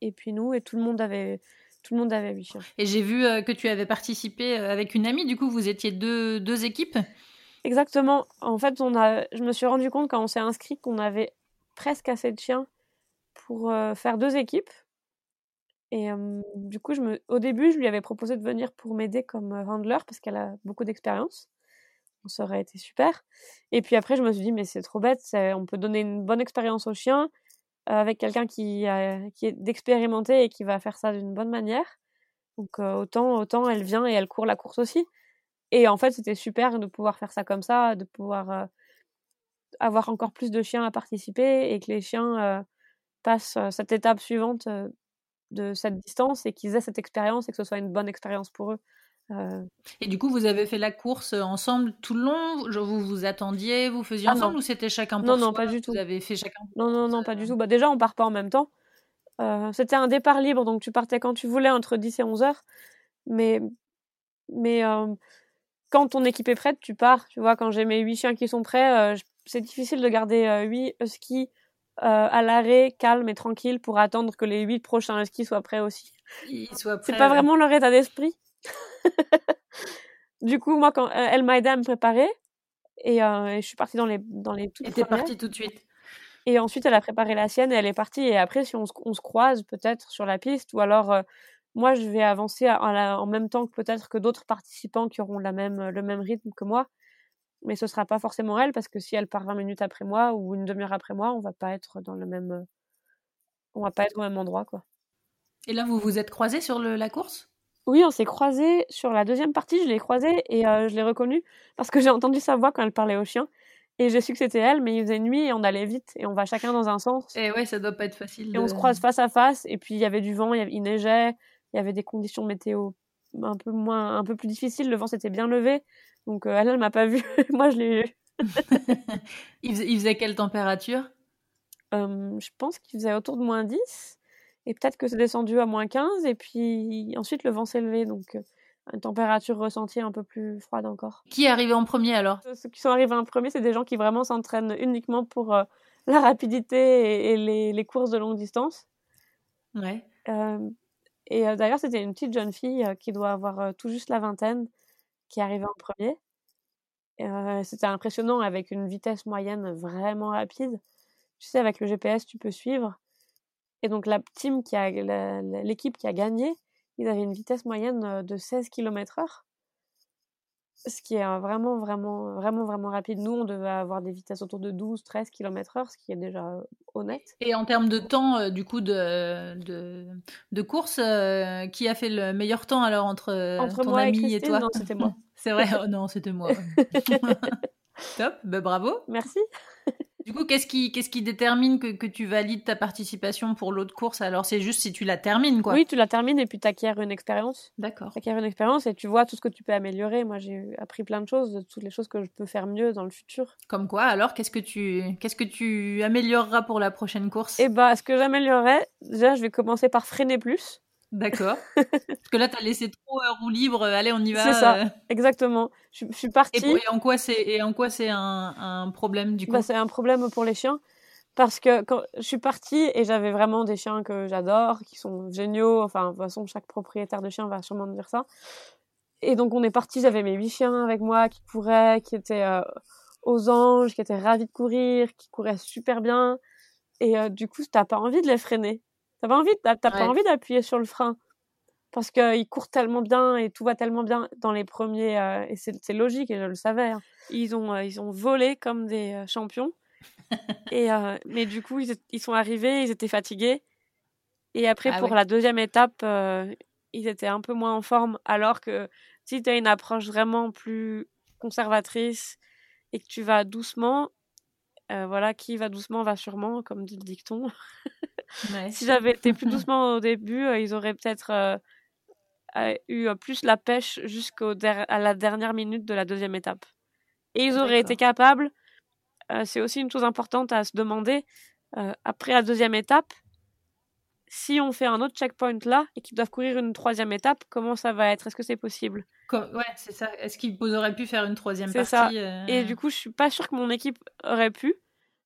et puis nous et tout le monde avait tout le monde avait 8 chiens. Et j'ai vu euh, que tu avais participé euh, avec une amie, du coup, vous étiez deux, deux équipes Exactement. En fait, on a je me suis rendu compte quand on s'est inscrit qu'on avait presque assez de chiens pour euh, faire deux équipes. Et euh, du coup, je me... au début, je lui avais proposé de venir pour m'aider comme handler parce qu'elle a beaucoup d'expérience. Ça aurait été super. Et puis après, je me suis dit, mais c'est trop bête, on peut donner une bonne expérience aux chiens avec quelqu'un qui, a- qui est d'expérimenté et qui va faire ça d'une bonne manière. Donc euh, autant, autant elle vient et elle court la course aussi. Et en fait, c'était super de pouvoir faire ça comme ça, de pouvoir euh, avoir encore plus de chiens à participer et que les chiens euh, passent cette étape suivante de cette distance et qu'ils aient cette expérience et que ce soit une bonne expérience pour eux. Et du coup, vous avez fait la course ensemble tout le long? Vous vous attendiez, vous faisiez ah ensemble ou c'était chacun pour Non, non, pas du tout. Vous avez fait chacun Non, non, non, pas du tout. Bah, déjà, on part pas en même temps. c'était un départ libre, donc tu partais quand tu voulais entre 10 et 11 heures. Mais, mais quand ton équipe est prête, tu pars. Tu vois, quand j'ai mes 8 chiens qui sont prêts, c'est difficile de garder 8 huskies à l'arrêt, calme et tranquille pour attendre que les 8 prochains huskies soient prêts aussi. C'est pas vraiment leur état d'esprit. [LAUGHS] du coup, moi, quand elle m'a aidé à me préparer, et, je suis partie dans les, dans les toutes Et t'es partie tout de suite. Et ensuite, elle a préparé la sienne et elle est partie. Et après, si on se, on se croise peut-être sur la piste, ou alors moi, je vais avancer en même temps que peut-être que d'autres participants qui auront la même, le même rythme que moi. Mais ce sera pas forcément elle, parce que si elle part 20 minutes après moi ou une demi-heure après moi, on va pas être dans le même, on va pas être au même endroit, quoi. Et là, vous vous êtes croisés sur le, la course? Oui, on s'est croisés sur la deuxième partie, je l'ai croisée et euh, je l'ai reconnue parce que j'ai entendu sa voix quand elle parlait au chien. Et j'ai su que c'était elle, mais il faisait nuit et on allait vite et on va chacun dans un sens. Et ouais, ça doit pas être facile. Et on se croise face à face et puis il y avait du vent, il, neigeait, il y avait des conditions météo un peu moins, un peu plus difficiles. Le vent s'était bien levé, donc euh, elle, elle m'a pas vu. [LAUGHS] Moi, je l'ai vu. [LAUGHS] il, faisait, quelle température? Je pense qu'il faisait autour de moins 10. Et peut-être que c'est descendu à moins 15, et puis ensuite le vent s'est levé, donc une température ressentie un peu plus froide encore. Qui est arrivé en premier alors? Ceux qui sont arrivés en premier, c'est des gens qui vraiment s'entraînent uniquement pour la rapidité et, les, les, courses de longue distance. Ouais. et d'ailleurs, c'était une petite jeune fille qui doit avoir tout juste la vingtaine qui est arrivée en premier. c'était impressionnant avec une vitesse moyenne vraiment rapide. Tu sais, avec le GPS, tu peux suivre. Et donc la team qui a l'équipe qui a gagné, ils avaient une vitesse moyenne de 16 km heure. Ce qui est vraiment, vraiment, vraiment, vraiment rapide. Nous, on devait avoir des vitesses autour de 12, 13 km heure, ce qui est déjà honnête. Et en termes de temps, du coup, de, de, de course, qui a fait le meilleur temps alors entre, entre ton moi ami et, toi? Non, c'était moi. [LAUGHS] C'est vrai Oh non, c'était moi. [LAUGHS] [LAUGHS] Top, bah, bravo. Merci. Du coup, qu'est-ce qui, qu'est-ce qui détermine que, que, tu valides ta participation pour l'autre course? Alors, c'est juste si tu la termines, quoi. Oui, tu la termines et puis tu acquiers une expérience. D'accord. Tu acquiers une expérience et tu vois tout ce que tu peux améliorer. Moi, j'ai appris plein de choses, de toutes les choses que je peux faire mieux dans le futur. Comme quoi Alors, qu'est-ce que tu, qu'est-ce que tu amélioreras pour la prochaine course? Eh bah, ce que j'améliorerais, déjà, je vais commencer par freiner plus. D'accord. [LAUGHS] Parce que là, tu as laissé trop euh, roue libre. Euh, allez, on y va. C'est ça, euh. exactement. Je, suis partie. Et, en quoi c'est et en quoi c'est un, un, problème du coup? bah, C'est un problème pour les chiens parce que quand je suis partie et j'avais vraiment des chiens que j'adore, qui sont géniaux. Enfin, de toute façon, chaque propriétaire de chien va sûrement me dire ça. Et donc, on est parti. J'avais mes huit chiens avec moi qui couraient, qui étaient aux anges, qui étaient ravis de courir, qui couraient super bien. Et du coup, t'as pas envie de les freiner. T'as pas envie, t'as, pas envie d'appuyer sur le frein. Parce qu'ils courent tellement bien et tout va tellement bien dans les premiers euh, et c'est, logique et je le savais. Hein. Ils ont euh, ils ont volé comme des euh, champions. [LAUGHS] Et mais du coup ils, sont arrivés, ils étaient fatigués. Et après ah pour la deuxième étape ils étaient un peu moins en forme. Alors que si tu as une approche vraiment plus conservatrice et que tu vas doucement voilà qui va doucement va sûrement comme dit le dicton [LAUGHS] si j'avais été plus doucement au début, euh, ils auraient peut-être euh, euh, eu plus la pêche jusqu'à la dernière minute de la deuxième étape. Et ils auraient été capables, c'est aussi une chose importante à se demander, après la deuxième étape, si on fait un autre checkpoint là et qu'ils doivent courir une troisième étape, comment ça va être? Est-ce que c'est possible? Ouais, c'est ça. Est-ce qu'ils auraient pu faire une troisième partie ça. Et du coup, je suis pas sûre que mon équipe aurait pu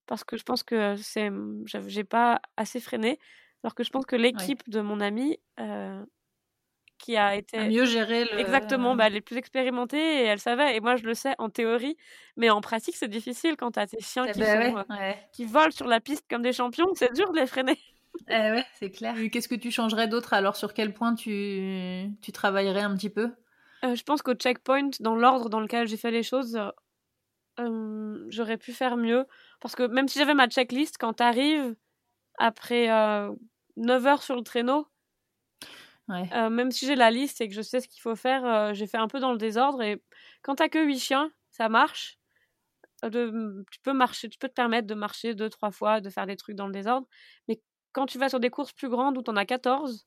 parce que je pense que c'est j'ai pas assez freiné. Alors que je pense que l'équipe de mon ami euh, qui a été mieux géré le... exactement bah, elle est plus expérimentée et elle savait. Et moi je le sais en théorie mais en pratique c'est difficile quand tu as tes chiens qui, bah euh, qui volent sur la piste comme des champions c'est dur de les freiner. Eh ouais c'est clair. Qu'est-ce que tu changerais d'autre? Alors sur quel point tu, tu travaillerais un petit peu? Euh, je pense qu'au checkpoint dans l'ordre dans lequel j'ai fait les choses j'aurais pu faire mieux. Parce que même si j'avais ma checklist, quand tu arrives après euh, 9 heures sur le traîneau, euh, même si j'ai la liste et que je sais ce qu'il faut faire, euh, j'ai fait un peu dans le désordre. Et quand t'as que 8 chiens, ça marche. Euh, de, tu peux marcher, tu peux te permettre de marcher deux, trois fois, de faire des trucs dans le désordre. Mais quand tu vas sur des courses plus grandes où tu en as 14,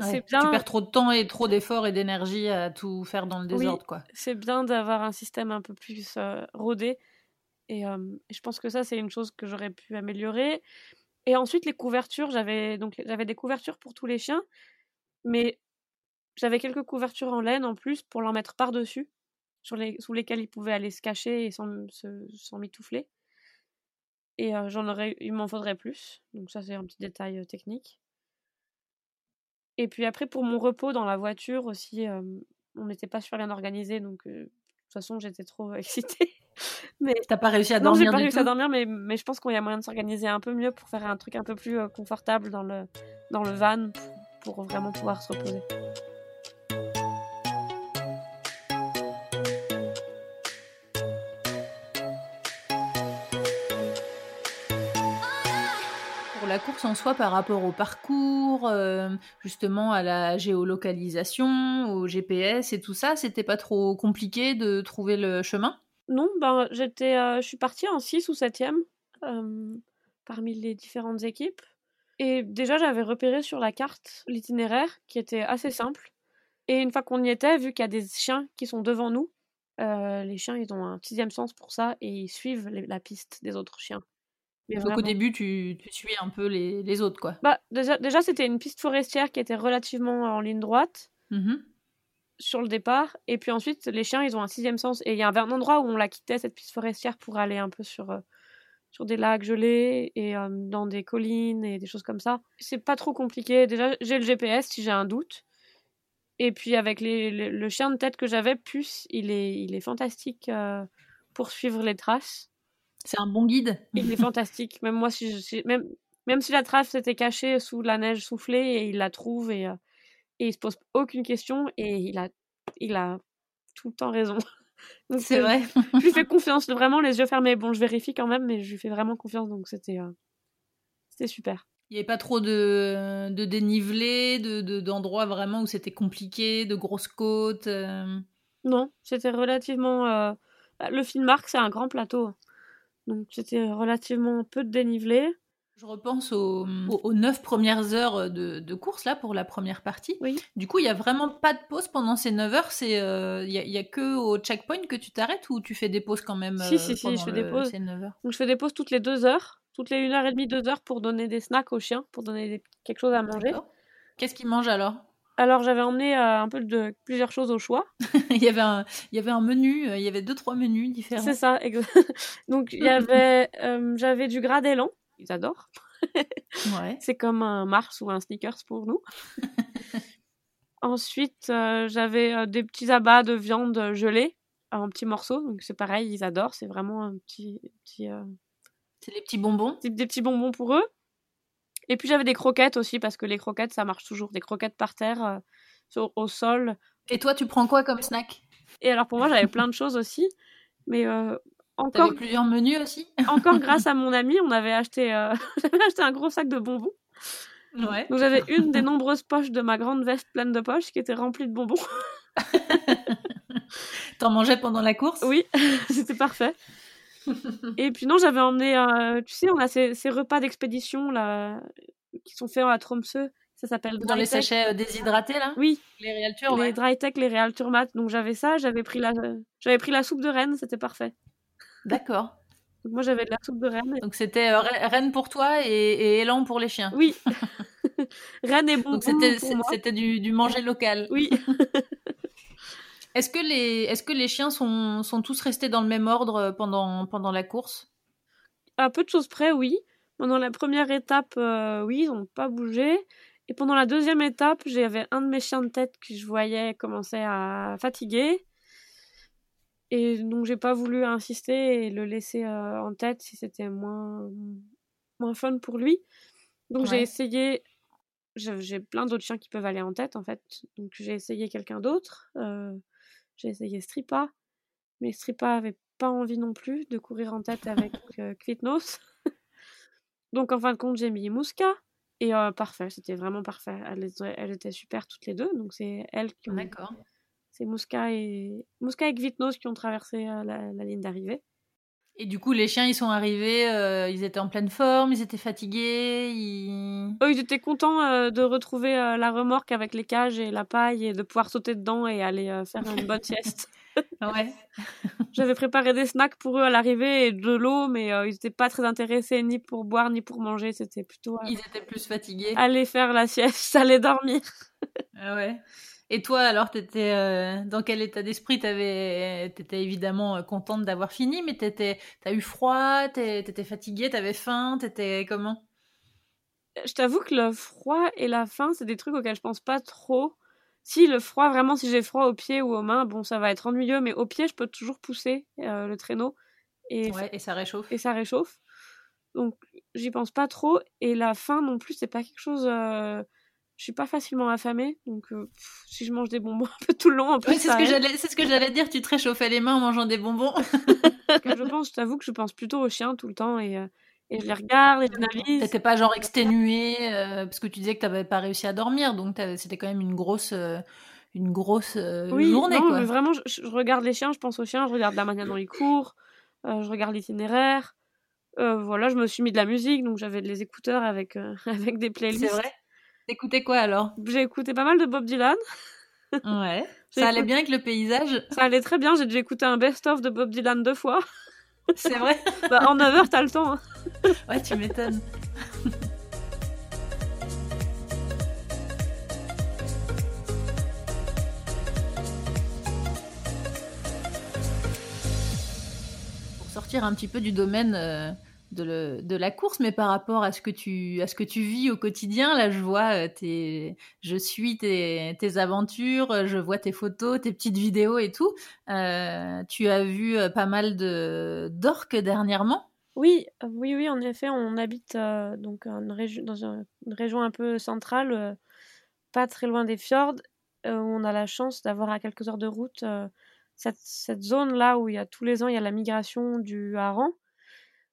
c'est bien... Tu perds trop de temps et trop d'efforts et d'énergie à tout faire dans le désordre. quoi. C'est bien d'avoir un système un peu plus rodé. Et, je pense que ça, c'est une chose que j'aurais pu améliorer. Et ensuite, les couvertures, j'avais donc j'avais des couvertures pour tous les chiens, mais j'avais quelques couvertures en laine en plus pour leur mettre par-dessus, sur sous lesquelles ils pouvaient aller se cacher et sans, mitoufler. Et j'en aurais, il m'en faudrait plus. Donc ça, c'est un petit détail technique. Et puis après, pour mon repos dans la voiture aussi, on n'était pas super bien organisé, donc toute façon, j'étais trop [LAUGHS] excitée. mais t'as pas réussi à dormir Non, j'ai pas réussi à dormir, mais, mais je pense qu'il y a moyen de s'organiser un peu mieux pour faire un truc un peu plus confortable dans le, dans le van pour vraiment pouvoir se reposer. Course en soi par rapport au parcours, euh, justement à la géolocalisation, au GPS et tout ça, c'était pas trop compliqué de trouver le chemin? Non, ben j'étais, euh, je suis partie en 6 ou 7e euh, parmi les différentes équipes. Et déjà, j'avais repéré sur la carte l'itinéraire qui était assez simple. Et une fois qu'on y était, vu qu'il y a des chiens qui sont devant nous, les chiens, ils ont un sixième sens pour ça et ils suivent la piste des autres chiens. Donc au début, tu, tu suis un peu les, les autres, quoi. Bah, déjà, déjà c'était une piste forestière qui était relativement en ligne droite mmh sur le départ. Et puis ensuite, les chiens, ils ont un sixième sens. Et il y avait un endroit où on la quittait, cette piste forestière, pour aller un peu sur, euh, sur des lacs gelés et euh, dans des collines et des choses comme ça. C'est pas trop compliqué. Déjà, j'ai le GPS si j'ai un doute. Et puis avec les, le chien de tête que j'avais, Puce, il est, il est fantastique euh, pour suivre les traces. C'est un bon guide. Il est fantastique. Même moi, si je, même, même si la trace était cachée sous la neige soufflée, et il la trouve et, euh, et il se pose aucune question et il a, il a tout le temps raison. [LAUGHS] C'est euh, vrai. je lui fais confiance, vraiment les yeux fermés. Bon, je vérifie quand même, mais je lui fais vraiment confiance, donc c'était euh, c'était super. Il n'y avait pas trop de, de dénivelé, de, d'endroits vraiment où c'était compliqué, de grosses côtes. Non, c'était relativement. Bah, le film Marc, c'est un grand plateau. Donc c'était relativement peu de dénivelé. Je repense aux, aux, 9 premières heures de, course là pour la première partie. Oui. Du coup, il n'y a vraiment pas de pause pendant ces 9 heures. Il euh, n'y a, a, que au checkpoint que tu t'arrêtes ou tu fais des pauses quand même Si, si, si, je fais des pauses. Donc je fais des pauses toutes les 2 heures, toutes les 1 heure et demie, 2 heures pour donner des snacks aux chiens, pour donner quelque chose à manger. Qu'est-ce qu'ils mangent alors? Alors j'avais emmené euh, un peu de plusieurs choses au choix. [LAUGHS] il, y avait un, il y avait un menu, euh, il y avait deux trois menus différents. C'est ça. [LAUGHS] Donc il y [LAUGHS] avait, euh, j'avais du gras d'élan, ils adorent. ouais. C'est comme un Mars ou un Snickers pour nous. Ensuite j'avais des petits abats de viande gelée en petits morceaux, donc c'est pareil, ils adorent. C'est vraiment un petit, petit c'est des petits bonbons. Des petits bonbons pour eux. Et puis j'avais des croquettes aussi, parce que les croquettes, ça marche toujours. Des croquettes par terre, euh, au sol. Et toi, tu prends quoi comme snack? Et alors pour moi, j'avais plein de choses aussi. Mais euh, encore. plusieurs menus aussi? Encore grâce à [LAUGHS] mon ami, on avait acheté, euh, [LAUGHS] acheté un gros sac de bonbons. Ouais. Donc j'avais une des [LAUGHS] nombreuses poches de ma grande veste pleine de poches qui était remplie de bonbons. T'en mangeais pendant la course? Oui, c'était parfait. Et puis non, j'avais emmené, euh, tu sais, on a ces, ces repas d'expédition là qui sont faits à Tromsø. Ça s'appelle dans les sachets euh, déshydratés là? Oui. Les Realtur. Les dry tech, les Realturmat. Donc j'avais ça, j'avais pris la, j'avais pris la soupe de Rennes, c'était parfait. D'accord. Donc moi j'avais de la soupe de Rennes. Donc c'était euh, Rennes pour toi et, et, Élan pour les chiens. Oui. [LAUGHS] Rennes et bon. Donc c'était c'était du, du manger local. Oui. [LAUGHS] Est-ce que les, est-ce que les chiens sont, sont tous restés dans le même ordre euh, pendant, pendant la course? À peu de choses près, oui. Pendant la première étape, euh, oui, ils n'ont pas bougé. Et pendant la deuxième étape, j'avais un de mes chiens de tête que je voyais commencer à fatiguer. Et donc j'ai pas voulu insister et le laisser euh, en tête si c'était moins, moins fun pour lui. Donc j'ai essayé. J'ai plein d'autres chiens qui peuvent aller en tête en fait. Donc j'ai essayé quelqu'un d'autre. J'ai essayé Stripa, mais Stripa avait pas envie non plus de courir en tête avec [LAUGHS] euh, Kvitnos. [LAUGHS] Donc en fin de compte, j'ai mis Mouska. Et euh, parfait, c'était vraiment parfait. Elles, étaient super toutes les deux. Donc c'est elles qui ont. D'accord. C'est Mouska et Mouska et Kvitnos qui ont traversé euh, la, ligne d'arrivée. Et du coup, les chiens, ils sont arrivés, euh, ils étaient en pleine forme, ils étaient fatigués. Ils, ils étaient contents euh, de retrouver euh, la remorque avec les cages et la paille et de pouvoir sauter dedans et aller faire une bonne sieste. [LAUGHS] ouais. [LAUGHS] J'avais préparé des snacks pour eux à l'arrivée et de l'eau, mais ils n'étaient pas très intéressés ni pour boire ni pour manger. C'était plutôt. ils étaient plus fatigués. Aller faire la sieste, [LAUGHS] aller dormir. ah ouais. Et toi, alors, t'étais euh, dans quel état d'esprit T'étais évidemment euh, contente d'avoir fini, mais t'as eu froid, t'étais fatiguée, t'avais faim, t'étais comment? Je t'avoue que le froid et la faim, c'est des trucs auxquels je pense pas trop. Si le froid, vraiment, si j'ai froid aux pieds ou aux mains, bon, ça va être ennuyeux, mais aux pieds, je peux toujours pousser euh, le traîneau. Et, et ça réchauffe. Et ça réchauffe. Donc, j'y pense pas trop. Et la faim non plus, c'est pas quelque chose je suis pas facilement affamée, donc euh, si je mange des bonbons un peu tout le long, c'est ce que j'allais, c'est ce que j'allais dire. Tu te réchauffais les mains en mangeant des bonbons. [LAUGHS] je pense, je t'avoue que je pense plutôt aux chiens tout le temps et, euh, et je les regarde, et je analyse. T'étais pas genre exténuée euh, parce que tu disais que t'avais pas réussi à dormir, donc c'était quand même une grosse. une grosse oui, journée. Non, quoi. Mais vraiment, je, regarde les chiens, je pense aux chiens, je regarde la manière dont ils courent, je regarde l'itinéraire. voilà, je me suis mis de la musique, donc j'avais des écouteurs avec, [LAUGHS] avec des playlists. C'est vrai? T'écoutais quoi alors? J'ai écouté pas mal de Bob Dylan. Ouais. Ça allait bien avec le paysage? Ça allait très bien. J'ai déjà écouté un best-of de Bob Dylan deux fois. C'est vrai? [LAUGHS] Bah, En 9 heures, t'as le temps. Hein. Ouais, tu m'étonnes. Pour sortir un petit peu du domaine euh, de, la course, mais par rapport à ce que tu, à ce que tu vis au quotidien, là, je vois euh, tes, je suis tes, aventures, je vois tes photos, tes petites vidéos et tout. Euh, tu as vu euh, pas mal de d'orques dernièrement. Oui, oui, oui, en effet, on habite donc dans une, région un peu centrale, pas très loin des fjords, où on a la chance d'avoir à quelques heures de route cette, cette zone là où il y a tous les ans il y a la migration du hareng.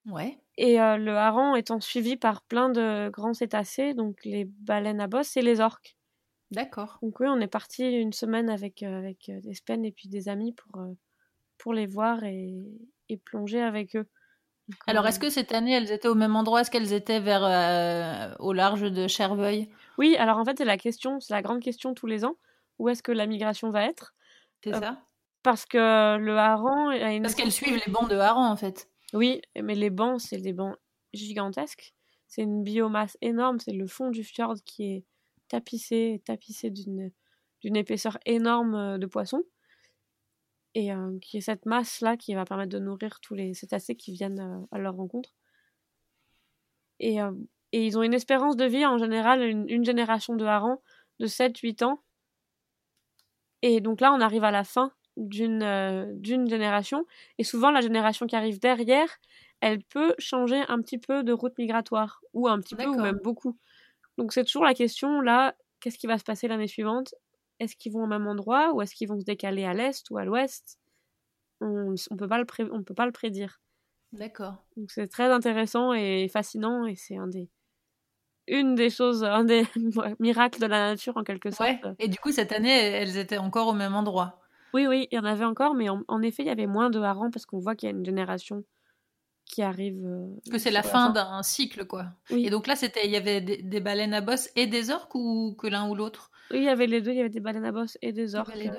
Ouais. Et le hareng étant suivi par plein de grands cétacés, donc les baleines à bosse et les orques. D'accord. Donc oui, on est parti une semaine avec, avec des spens et puis des amis pour, pour les voir et, et plonger avec eux. Alors, est-ce que cette année, elles étaient au même endroit? Est-ce qu'elles étaient vers au large de Cherveuil? Oui, alors en fait, c'est la question, c'est la grande question tous les ans. Où est-ce que la migration va être? C'est ça Parce que le hareng a une... Parce qu'elles suivent les bancs de hareng, en fait. Oui, mais les bancs, c'est des bancs gigantesques. C'est une biomasse énorme. C'est le fond du fjord qui est tapissé, tapissé d'une épaisseur énorme euh, de poissons. Et euh, qui est cette masse-là qui va permettre de nourrir tous les cétacés qui viennent euh, à leur rencontre. Et, et, ils ont une espérance de vie, en général, une, génération de harengs de 7-8 ans. Et donc là, on arrive à la fin d'une euh, d'une génération. Et souvent la génération qui arrive derrière elle peut changer un petit peu de route migratoire ou un petit peu ou même beaucoup. Donc c'est toujours la question là qu'est-ce qui va se passer l'année suivante? Est-ce qu'ils vont au même endroit ou est-ce qu'ils vont se décaler à l'est ou à l'ouest? On on peut pas le on peut pas le prédire. D'accord. Donc c'est très intéressant et fascinant et c'est un des une des choses, un des [LAUGHS] miracles de la nature en quelque sorte. Et du coup, cette année, elles étaient encore au même endroit? Oui, oui, il y en avait encore, mais en, effet, il y avait moins de harengs parce qu'on voit qu'il y a une génération qui arrive. Euh, que c'est la fin d'un cycle, quoi. Et donc là, c'était, il y avait des, baleines à bosse et des orques ou que l'un ou l'autre? Oui, il y avait les deux. Il y avait des baleines à bosse et des orques euh,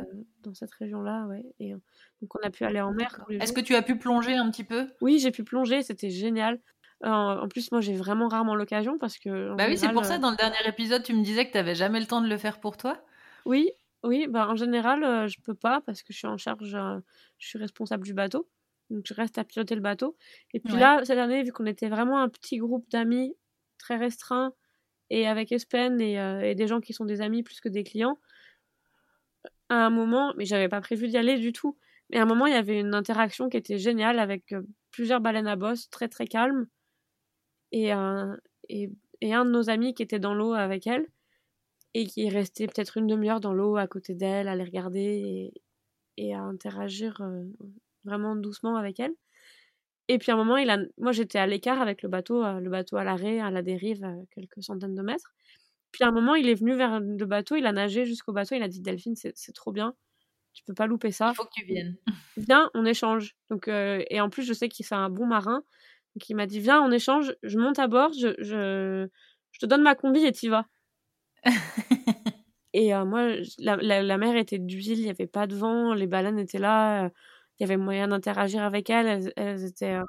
dans cette région-là, ouais. Et euh, donc on a pu aller en mer. Est-ce que tu as pu plonger un petit peu? Oui, j'ai pu plonger. C'était génial. en plus, moi, j'ai vraiment rarement l'occasion parce que. Bah oui, c'est pour ça. Dans le dernier épisode, tu me disais que tu n'avais jamais le temps de le faire pour toi. Oui, oui, bah, en général, euh, je peux pas parce que je suis en charge, euh, je suis responsable du bateau. Donc je reste à piloter le bateau. Et puis là, cette année, vu qu'on était vraiment un petit groupe d'amis très restreint et avec Espen et, euh, et, des gens qui sont des amis plus que des clients, à un moment, mais j'avais pas prévu d'y aller du tout. Mais à un moment, il y avait une interaction qui était géniale avec plusieurs baleines à bosse très très calmes et, et, et un de nos amis qui était dans l'eau avec elle et qui est resté peut-être une demi-heure dans l'eau à côté d'elle, à les regarder et, et à interagir euh, vraiment doucement avec elle. Et puis à un moment, il a... moi j'étais à l'écart avec le bateau, euh, le bateau à l'arrêt, à la dérive, à quelques centaines de mètres. Puis à un moment, il est venu vers le bateau, il a nagé jusqu'au bateau, il a dit Delphine, c'est trop bien. tu peux pas louper ça. Il faut que tu viennes. [LAUGHS] Viens, on échange. Donc, euh, et en plus, je sais qu'il c'est un bon marin. Donc, il m'a dit, viens, on échange, je monte à bord, je, je, je te donne ma combi et t'y vas. [LAUGHS] et euh, moi, la, la, la, mer était d'huile, il n'y avait pas de vent, les baleines étaient là, euh, il y avait moyen d'interagir avec elles, elles, elles étaient, euh,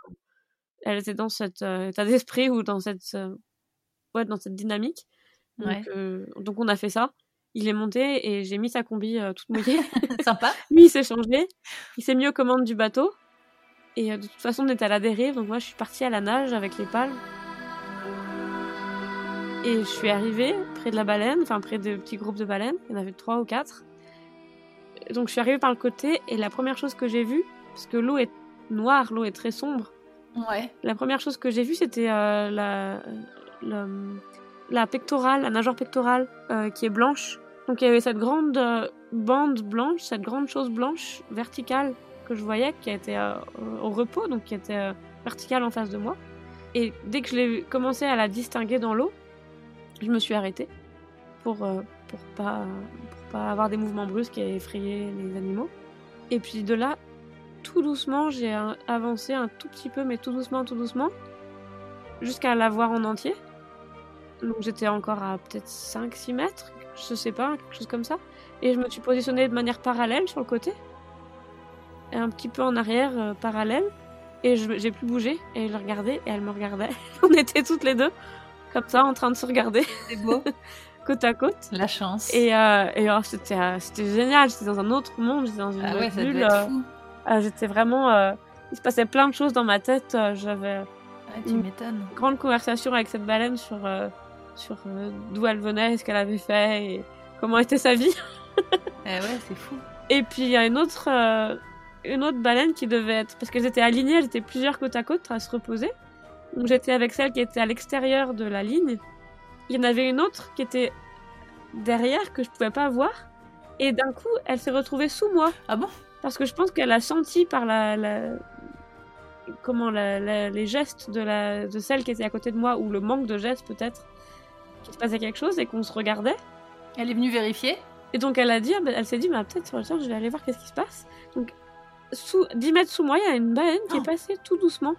elles étaient dans cet état d'esprit ou dans cette, ouais, dans cette dynamique. Donc, ouais. donc, on a fait ça. Il est monté et j'ai mis sa combi toute mouillée. [LAUGHS] Sympa. [LAUGHS] Lui, il s'est changé. Il s'est mis aux commandes du bateau. Et de toute façon, on était à la dérive, donc moi, je suis partie à la nage avec les palmes. Et je suis arrivée près de la baleine, enfin près de petits groupes de baleines, il y en avait trois ou quatre. Donc je suis arrivée par le côté et la première chose que j'ai vue, parce que l'eau est noire, l'eau est très sombre. Ouais. La première chose que j'ai vue, c'était euh, la, la, la, pectorale, la nageoire pectorale, euh, qui est blanche. Donc il y avait cette grande euh, bande blanche, cette grande chose blanche verticale que je voyais, qui était au repos, donc qui était verticale en face de moi. Et dès que je l'ai commencé à la distinguer dans l'eau, je me suis arrêtée pour, euh, pour, pas, pour pas avoir des mouvements brusques et effrayer les animaux. Et puis de là, tout doucement, j'ai avancé un tout petit peu, mais tout doucement, tout doucement, jusqu'à la voir en entier. Donc j'étais encore à peut-être 5-6 mètres, je sais pas, quelque chose comme ça. Et je me suis positionnée de manière parallèle sur le côté. Et un petit peu en arrière, euh, parallèle. Et j'ai plus bougé. Et je regardais, et elle me regardait. [LAUGHS] On était toutes les deux comme ça, en train de se regarder. [LAUGHS] C'est beau. [LAUGHS] côte à côte. La chance. Et, euh, et oh, c'était, euh, c'était génial. J'étais dans un autre monde, j'étais dans une ah ouais, bulle. fou. Euh, j'étais vraiment. euh, il se passait plein de choses dans ma tête. euh, J'avais Ah, tu Mm. m'étonnes. une grande conversation avec cette baleine sur, euh, sur euh, d'où elle venait, ce qu'elle avait fait et comment était sa vie. [LAUGHS] Eh ouais, c'est fou. Et puis il y a une autre, euh, une autre baleine qui devait être. Parce qu'elles étaient alignées, elles étaient plusieurs côte à côte à se reposer. Donc j'étais avec celle qui était à l'extérieur de la ligne. Il y en avait une autre qui était derrière que je pouvais pas voir. Et d'un coup, elle s'est retrouvée sous moi. Ah bon? Parce que je pense qu'elle a senti par la, la- comment la- la- les gestes de, la, de celle qui était à côté de moi, ou le manque de gestes peut-être, qu'il se passait quelque chose et qu'on se regardait. Elle est venue vérifier? Et donc elle a dit, ah ben, elle s'est dit, bah, peut-être je vais aller voir qu'est-ce qui se passe. Donc sous 10 mètres sous moi, il y a une baleine qui Oh. est passée tout doucement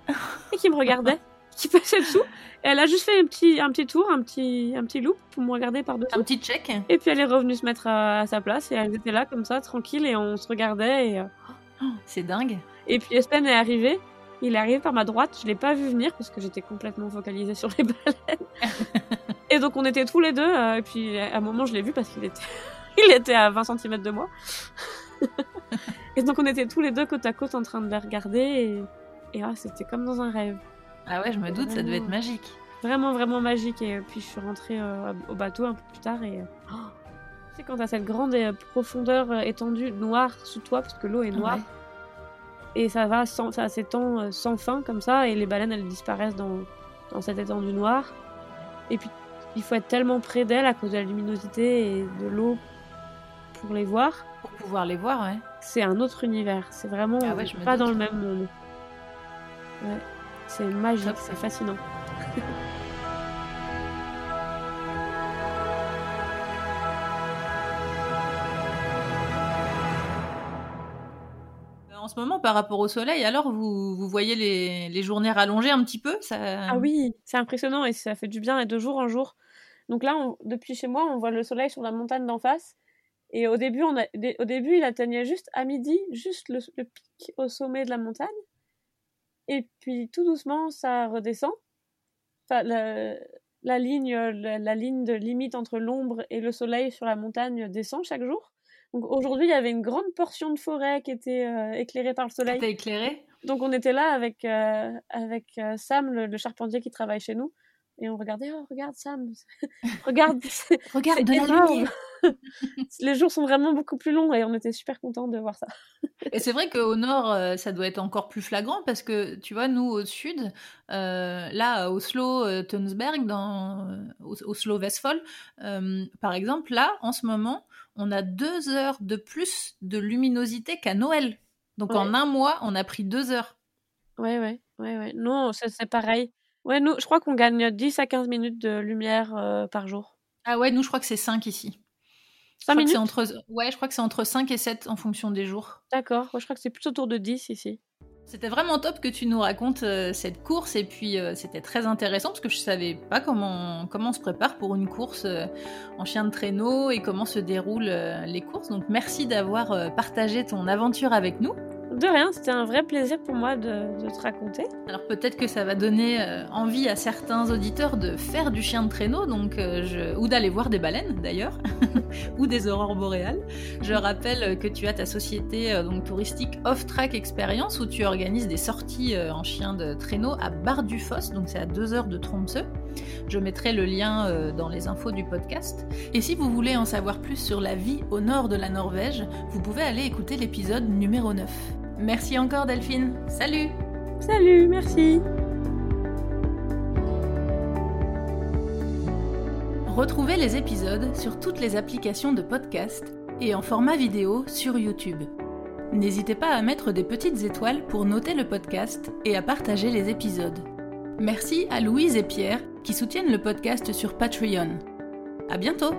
et qui me regardait, [LAUGHS] qui passait dessous. Et elle a juste fait un petit, un petit tour, un petit, un petit loop pour me regarder par dessous. Un petit check Et puis elle est revenue se mettre à, à sa place et elle était là comme ça, tranquille, et on se regardait. Et, euh, Oh, C'est dingue. et puis Espen est arrivé. Il est arrivé par ma droite, je l'ai pas vu venir parce que j'étais complètement focalisée sur les [LAUGHS] baleines. et donc on était tous les deux, euh, et puis à un moment je l'ai vu parce qu'il était, [LAUGHS] il était à 20 cm de moi. [LAUGHS] et donc on était tous les deux côte à côte en train de les regarder, et, et ah, c'était comme dans un rêve. Ah ouais, je me doute, ça devait être magique. Vraiment, vraiment magique. Et puis je suis rentrée euh, au bateau un peu plus tard, et. oh, tu sais, quand t'as cette grande euh, profondeur euh, étendue noire sous toi, parce que l'eau est noire. Ouais. Et ça va sans, ça s'étend euh, sans fin comme ça, et les baleines elles disparaissent dans, dans cette étendue noire. Et puis il faut être tellement près d'elles à cause de la luminosité et de l'eau pour les voir. Pour pouvoir les voir, ouais. C'est un autre univers. C'est vraiment Ah ouais, je me pas dans le même monde. Ouais. C'est magique, c'est fascinant. [LAUGHS] En ce moment, par rapport au soleil, alors vous, vous voyez les, les journées rallongées un petit peu ça... Ah oui, c'est impressionnant et ça fait du bien et de jour en jour. Donc là, on- depuis chez moi, on voit le soleil sur la montagne d'en face. Et au début, on a, dé- au début, il atteignait juste à midi, juste le, le pic au sommet de la montagne. Et puis tout doucement, ça redescend. Enfin, la, la ligne, la, la ligne de limite entre l'ombre et le soleil sur la montagne descend chaque jour. Donc aujourd'hui, il y avait une grande portion de forêt qui était euh, éclairée par le soleil. Éclairé Donc on était là avec, euh, avec euh, Sam, le, le charpentier qui travaille chez nous, et on regardait, oh regarde Sam, regarde, [LAUGHS] Regarde, c'est de la énorme. lumière [LAUGHS] les jours sont vraiment beaucoup plus longs et on était super contents de voir ça. Et c'est vrai qu'au nord, euh, ça doit être encore plus flagrant parce que, tu vois, nous, au sud, euh, là, à Oslo, euh, Tønsberg, dans Os- Oslo, Vestfold, euh, par exemple, là, en ce moment, on a deux heures de plus de luminosité qu'à Noël. Donc Ouais. en un mois, on a pris deux heures. Ouais, ouais, ouais, ouais. Non, c'est pareil. Ouais, nous, je crois qu'on gagne 10 à 15 minutes de lumière euh, par jour. Ah ouais, nous, je crois que c'est cinq ici. 5 minutes entre... Ouais, je crois que c'est entre 5 et 7 en fonction des jours. D'accord, moi je crois que c'est plutôt autour de 10 ici. C'était vraiment top que tu nous racontes euh, cette course et puis euh, c'était très intéressant parce que je savais pas comment, comment on se prépare pour une course euh, en chien de traîneau et comment se déroulent les courses. Donc merci d'avoir partagé ton aventure avec nous. De rien, c'était un vrai plaisir pour moi de, te raconter. Alors peut-être que ça va donner euh, envie à certains auditeurs de faire du chien de traîneau, donc euh, ou d'aller voir des baleines d'ailleurs, [LAUGHS] ou des aurores boréales. Je rappelle que tu as ta société euh, touristique Off Track Experience où tu organises des sorties en chien de traîneau à Bar du Foss, donc c'est à deux heures de Tromsø. Je mettrai le lien dans les infos du podcast. Et si vous voulez en savoir plus sur la vie au nord de la Norvège, vous pouvez aller écouter l'épisode numéro 9. Merci encore Delphine. Salut Salut, merci Retrouvez les épisodes sur toutes les applications de podcast et en format vidéo sur YouTube. N'hésitez pas à mettre des petites étoiles pour noter le podcast et à partager les épisodes. Merci à Louise et Pierre qui soutiennent le podcast sur Patreon. À bientôt!